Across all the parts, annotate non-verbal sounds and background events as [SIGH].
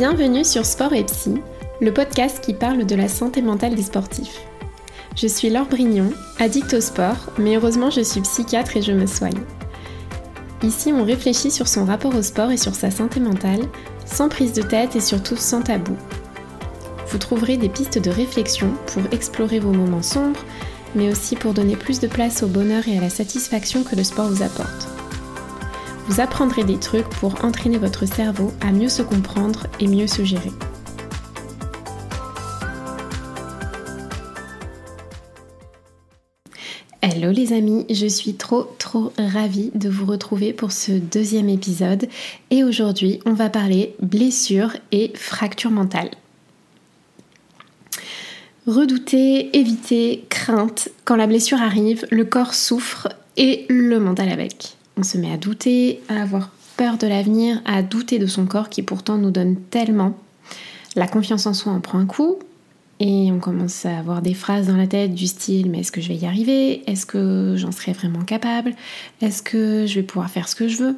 Bienvenue sur Sport et Psy, le podcast qui parle de la santé mentale des sportifs. Je suis Laure Brignon, addict au sport, mais heureusement je suis psychiatre et je me soigne. Ici, on réfléchit sur son rapport au sport et sur sa santé mentale, sans prise de tête et surtout sans tabou. Vous trouverez des pistes de réflexion pour explorer vos moments sombres, mais aussi pour donner plus de place au bonheur et à la satisfaction que le sport vous apporte. Vous apprendrez des trucs pour entraîner votre cerveau à mieux se comprendre et mieux se gérer. Hello les amis, je suis trop trop ravie de vous retrouver pour ce deuxième épisode et aujourd'hui on va parler blessures et fractures mentales. Redouter, éviter, crainte, quand la blessure arrive, le corps souffre et le mental avec. On se met à douter, à avoir peur de l'avenir, à douter de son corps qui pourtant nous donne tellement. La confiance en soi en prend un coup et on commence à avoir des phrases dans la tête du style mais est-ce que je vais y arriver? Est-ce que j'en serai vraiment capable? Est-ce que je vais pouvoir faire ce que je veux?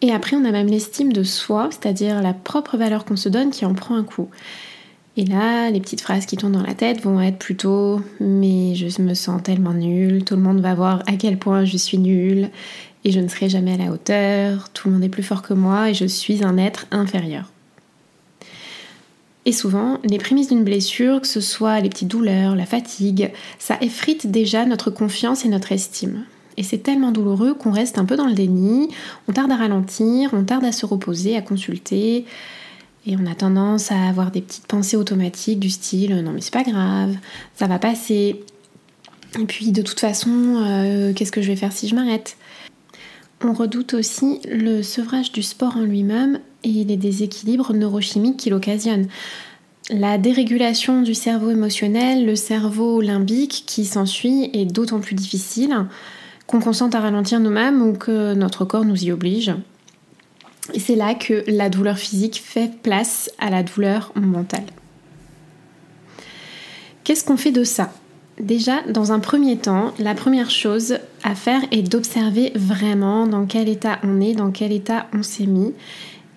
Et après on a même l'estime de soi, c'est-à-dire la propre valeur qu'on se donne qui en prend un coup. Et là, les petites phrases qui tournent dans la tête vont être plutôt mais je me sens tellement nulle, tout le monde va voir à quel point je suis nulle et je ne serai jamais à la hauteur, tout le monde est plus fort que moi et je suis un être inférieur. Et souvent, les prémices d'une blessure, que ce soit les petites douleurs, la fatigue, ça effrite déjà notre confiance et notre estime. Et c'est tellement douloureux qu'on reste un peu dans le déni, on tarde à ralentir, on tarde à se reposer, à consulter, et on a tendance à avoir des petites pensées automatiques du style non mais c'est pas grave, ça va passer. Et puis de toute façon, euh, qu'est-ce que je vais faire si je m'arrête? On redoute aussi le sevrage du sport en lui-même et les déséquilibres neurochimiques qu'il occasionne. La dérégulation du cerveau émotionnel, le cerveau limbique qui s'ensuit est d'autant plus difficile qu'on consente à ralentir nous-mêmes ou que notre corps nous y oblige. Et c'est là que la douleur physique fait place à la douleur mentale. Qu'est-ce qu'on fait de ça? Déjà, dans un premier temps, la première chose à faire est d'observer vraiment dans quel état on est, dans quel état on s'est mis,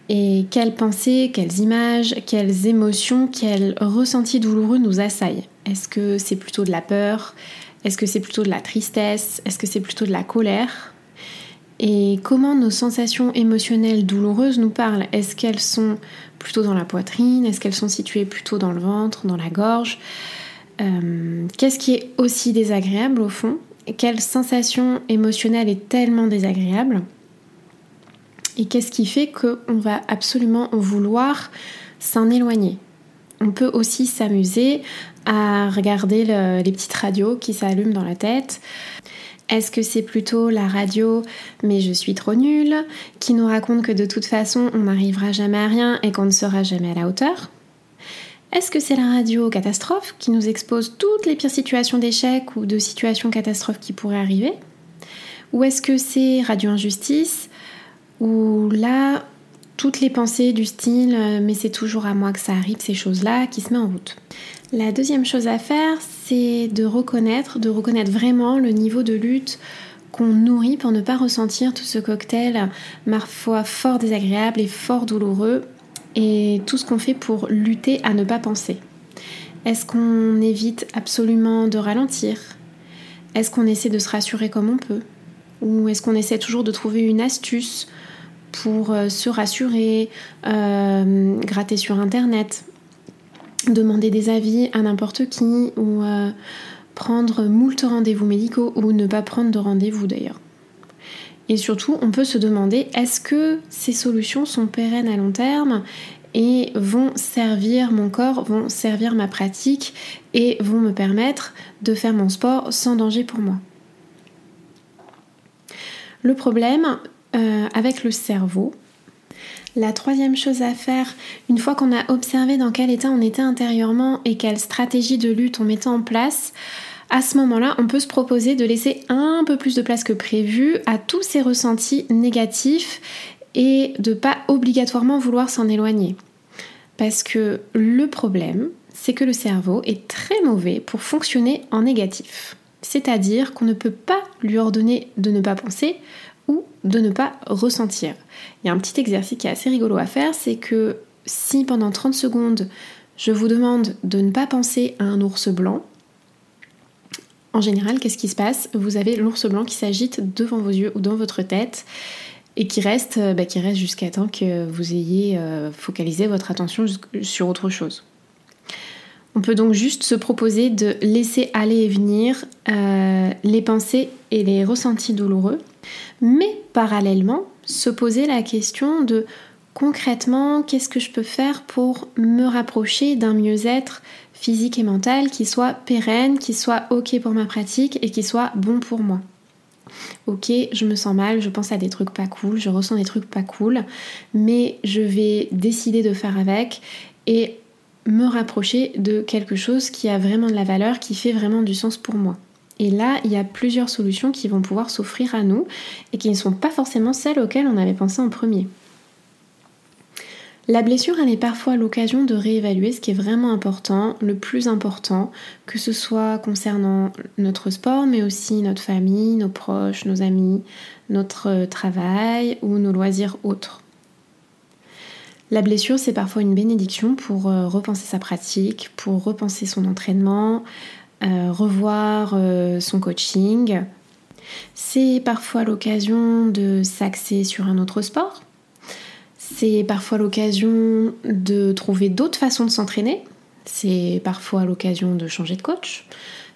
et quelles pensées, quelles images, quelles émotions, quels ressentis douloureux nous assaillent. Est-ce que c'est plutôt de la peur? Est-ce que c'est plutôt de la tristesse? Est-ce que c'est plutôt de la colère? Et comment nos sensations émotionnelles douloureuses nous parlent? Est-ce qu'elles sont plutôt dans la poitrine? Est-ce qu'elles sont situées plutôt dans le ventre, dans la gorge? Euh, Qu'est-ce qui est aussi désagréable au fond? Quelle sensation émotionnelle est tellement désagréable? Et qu'est-ce qui fait qu'on va absolument vouloir s'en éloigner? On peut aussi s'amuser à regarder les petites radios qui s'allument dans la tête, est-ce que c'est plutôt la radio mais je suis trop nulle qui nous raconte que de toute façon on n'arrivera jamais à rien et qu'on ne sera jamais à la hauteur? Est-ce que c'est la radio catastrophe qui nous expose toutes les pires situations d'échec ou de situations catastrophes qui pourraient arriver? Ou est-ce que c'est radio injustice où là toutes les pensées du style euh, mais c'est toujours à moi que ça arrive ces choses-là qui se met en route. La deuxième chose à faire, c'est de reconnaître, de reconnaître vraiment le niveau de lutte qu'on nourrit pour ne pas ressentir tout ce cocktail, parfois fort désagréable et fort douloureux, et tout ce qu'on fait pour lutter à ne pas penser. Est-ce qu'on évite absolument de ralentir? Est-ce qu'on essaie de se rassurer comme on peut? Ou est-ce qu'on essaie toujours de trouver une astuce pour euh, se rassurer, euh, gratter sur Internet demander des avis à n'importe qui ou euh, prendre moult rendez-vous médicaux ou ne pas prendre de rendez-vous d'ailleurs. Et surtout, on peut se demander est-ce que ces solutions sont pérennes à long terme et vont servir mon corps, vont servir ma pratique et vont me permettre de faire mon sport sans danger pour moi? Le problème euh, avec le cerveau, la troisième chose à faire, une fois qu'on a observé dans quel état on était intérieurement et quelle stratégie de lutte on mettait en place, à ce moment-là, on peut se proposer de laisser un peu plus de place que prévu à tous ces ressentis négatifs et de pas obligatoirement vouloir s'en éloigner. Parce que le problème, c'est que le cerveau est très mauvais pour fonctionner en négatif. C'est-à-dire qu'on ne peut pas lui ordonner de ne pas penser ou de ne pas ressentir. Il y a un petit exercice qui est assez rigolo à faire, c'est que si pendant 30 secondes je vous demande de ne pas penser à un ours blanc, en général, qu'est-ce qui se passe? Vous avez l'ours blanc qui s'agite devant vos yeux ou dans votre tête et qui reste, euh, bah, jusqu'à temps que vous ayez euh, focalisé votre attention sur autre chose. On peut donc juste se proposer de laisser aller et venir euh, les pensées et les ressentis douloureux, mais parallèlement se poser la question de concrètement qu'est-ce que je peux faire pour me rapprocher d'un mieux-être physique et mental qui soit pérenne, qui soit ok pour ma pratique et qui soit bon pour moi. Ok, je me sens mal, je pense à des trucs pas cool, je ressens des trucs pas cool, mais je vais décider de faire avec et me rapprocher de quelque chose qui a vraiment de la valeur, qui fait vraiment du sens pour moi. Et là, il y a plusieurs solutions qui vont pouvoir s'offrir à nous et qui ne sont pas forcément celles auxquelles on avait pensé en premier. La blessure, elle est parfois l'occasion de réévaluer ce qui est vraiment important, le plus important, que ce soit concernant notre sport, mais aussi notre famille, nos proches, nos amis, notre travail ou nos loisirs autres. La blessure, c'est parfois une bénédiction pour euh, repenser sa pratique, pour repenser son entraînement, euh, revoir euh, son coaching. C'est parfois l'occasion de s'axer sur un autre sport. C'est parfois l'occasion de trouver d'autres façons de s'entraîner. C'est parfois l'occasion de changer de coach.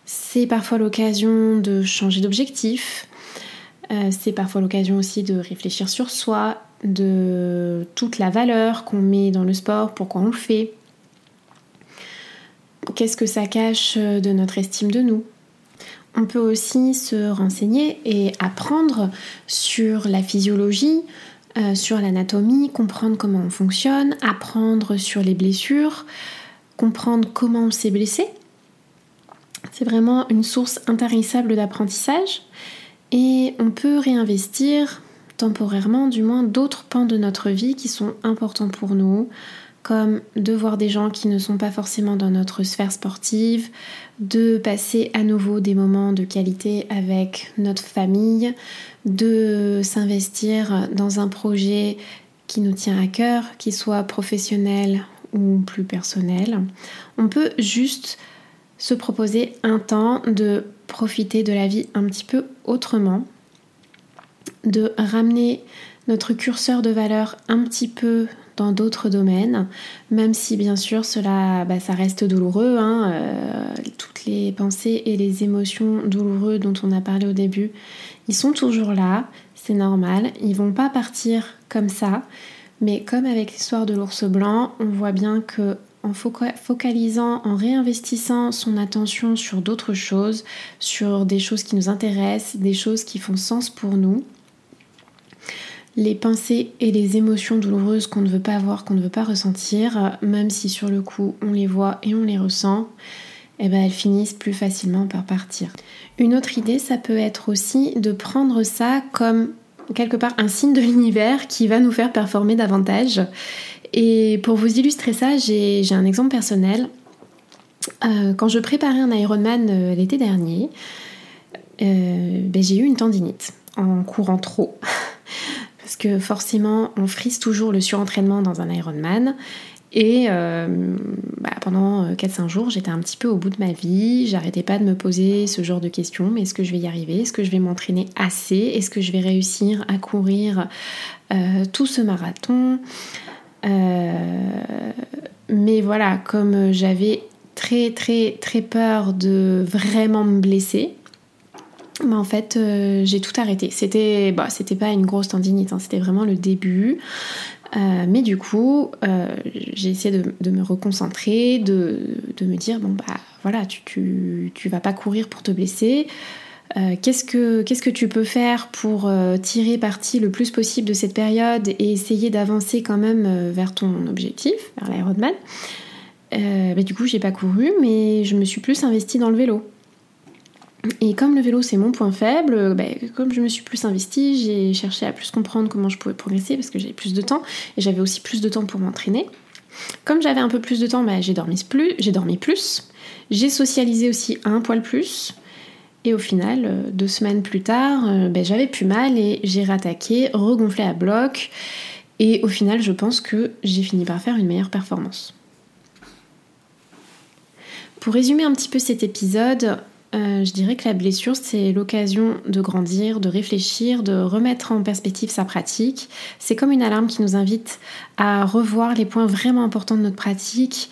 C'est parfois l'occasion de changer d'objectif. c'est parfois l'occasion aussi de réfléchir sur soi de toute la valeur qu'on met dans le sport, pourquoi on le fait, qu'est-ce que ça cache de notre estime de nous. On peut aussi se renseigner et apprendre sur la physiologie, euh, sur l'anatomie, comprendre comment on fonctionne, apprendre sur les blessures, comprendre comment on s'est blessé. C'est vraiment une source intarissable d'apprentissage et on peut réinvestir temporairement du moins d'autres pans de notre vie qui sont importants pour nous, comme de voir des gens qui ne sont pas forcément dans notre sphère sportive, de passer à nouveau des moments de qualité avec notre famille, de s'investir dans un projet qui nous tient à cœur, qui soit professionnel ou plus personnel. On peut juste se proposer un temps de profiter de la vie un petit peu autrement, de ramener notre curseur de valeur un petit peu dans d'autres domaines, même si bien sûr cela bah, ça reste douloureux. Hein, euh, toutes les pensées et les émotions douloureuses dont on a parlé au début, ils sont toujours là, c'est normal, ils vont pas partir comme ça. Mais comme avec l'histoire de l'ours blanc, on voit bien que en focalisant, en réinvestissant son attention sur d'autres choses, sur des choses qui nous intéressent, des choses qui font sens pour nous, les pensées et les émotions douloureuses qu'on ne veut pas avoir, qu'on ne veut pas ressentir, même si sur le coup on les voit et on les ressent, eh ben elles finissent plus facilement par partir. Une autre idée, ça peut être aussi de prendre ça comme quelque part un signe de l'univers qui va nous faire performer davantage. Et pour vous illustrer ça, j'ai un exemple personnel. Euh, quand je préparais un Ironman euh, l'été dernier, euh, ben, j'ai eu une tendinite en courant trop. [LAUGHS] parce que forcément on frise toujours le surentraînement dans un Ironman. Et euh, bah, pendant 4-5 jours, j'étais un petit peu au bout de ma vie. J'arrêtais pas de me poser ce genre de questions. Mais est-ce que je vais y arriver? Est-ce que je vais m'entraîner assez? Est-ce que je vais réussir à courir euh, tout ce marathon? Euh, Mais voilà, comme j'avais très très très peur de vraiment me blesser, en fait, euh, j'ai tout arrêté. C'était, bah, c'était pas une grosse tendinite, hein, c'était vraiment le début. Euh, mais du coup, euh, j'ai essayé de, me reconcentrer, de, me dire bon bah voilà, tu, tu, vas pas courir pour te blesser. qu'est-ce, que, qu'est-ce que tu peux faire pour tirer parti le plus possible de cette période et essayer d'avancer quand même vers ton objectif, vers l'Ironman? Bah, Du coup, j'ai pas couru, mais je me suis plus investie dans le vélo. Et comme le vélo c'est mon point faible, bah, comme je me suis plus investie, j'ai cherché à plus comprendre comment je pouvais progresser parce que j'avais plus de temps et j'avais aussi plus de temps pour m'entraîner. Comme j'avais un peu plus de temps, bah, j'ai dormi plus, j'ai dormi plus. J'ai socialisé aussi un poil plus. Et au final, euh, deux semaines plus tard, euh, ben, j'avais plus mal et j'ai rattaqué, regonflé à bloc. Et au final, je pense que j'ai fini par faire une meilleure performance. Pour résumer un petit peu cet épisode, euh, je dirais que la blessure, c'est l'occasion de grandir, de réfléchir, de remettre en perspective sa pratique. C'est comme une alarme qui nous invite à revoir les points vraiment importants de notre pratique,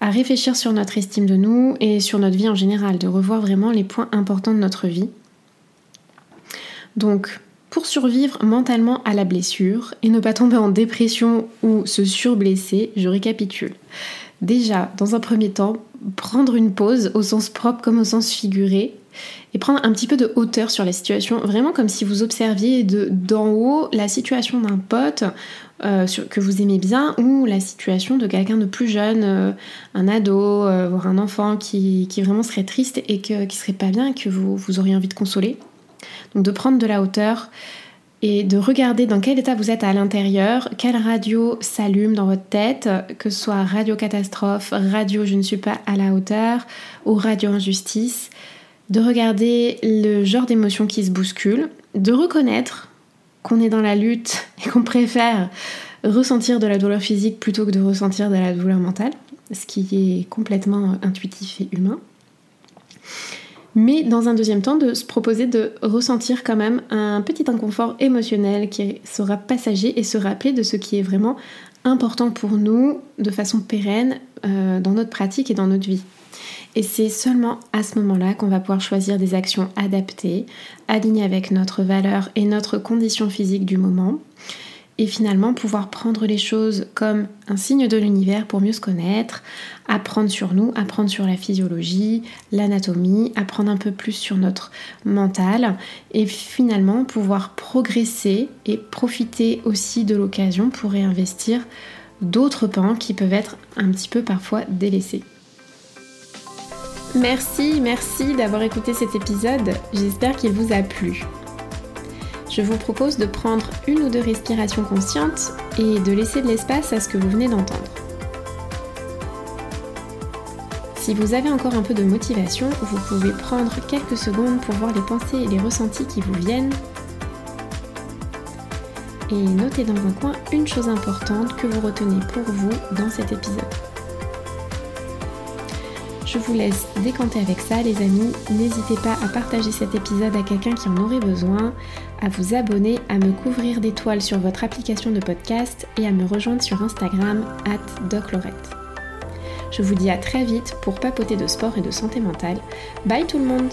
à réfléchir sur notre estime de nous et sur notre vie en général, de revoir vraiment les points importants de notre vie. Donc, pour survivre mentalement à la blessure et ne pas tomber en dépression ou se surblesser, je récapitule. Déjà, dans un premier temps, prendre une pause au sens propre comme au sens figuré et prendre un petit peu de hauteur sur la situation, vraiment comme si vous observiez d'en haut la situation d'un pote euh, que vous aimez bien ou la situation de quelqu'un de plus jeune, euh, un ado, euh, voire un enfant qui, vraiment serait triste et que, qui serait pas bien et que vous, vous auriez envie de consoler. De prendre de la hauteur, et de regarder dans quel état vous êtes à l'intérieur, quelle radio s'allume dans votre tête, que ce soit radio catastrophe, radio je ne suis pas à la hauteur ou radio injustice, de regarder le genre d'émotion qui se bouscule, de reconnaître qu'on est dans la lutte [LAUGHS] et qu'on préfère ressentir de la douleur physique plutôt que de ressentir de la douleur mentale, ce qui est complètement intuitif et humain mais dans un deuxième temps de se proposer de ressentir quand même un petit inconfort émotionnel qui sera passager et se rappeler de ce qui est vraiment important pour nous de façon pérenne euh, dans notre pratique et dans notre vie. Et c'est seulement à ce moment-là qu'on va pouvoir choisir des actions adaptées, alignées avec notre valeur et notre condition physique du moment, et finalement pouvoir prendre les choses comme un signe de l'univers pour mieux se connaître, apprendre sur nous, apprendre sur la physiologie, l'anatomie, apprendre un peu plus sur notre mental et finalement pouvoir progresser et profiter aussi de l'occasion pour réinvestir d'autres pans qui peuvent être un petit peu parfois délaissés. Merci, merci d'avoir écouté cet épisode, j'espère qu'il vous a plu je vous propose de prendre une ou deux respirations conscientes et de laisser de l'espace à ce que vous venez d'entendre. Si vous avez encore un peu de motivation, vous pouvez prendre quelques secondes pour voir les pensées et les ressentis qui vous viennent. Et notez dans un coin une chose importante que vous retenez pour vous dans cet épisode. Je vous laisse décanter avec ça les amis. N'hésitez pas à partager cet épisode à quelqu'un qui en aurait besoin, à vous abonner, à me couvrir d'étoiles sur votre application de podcast et à me rejoindre sur Instagram doclorette. Je vous dis à très vite pour papoter de sport et de santé mentale. Bye tout le monde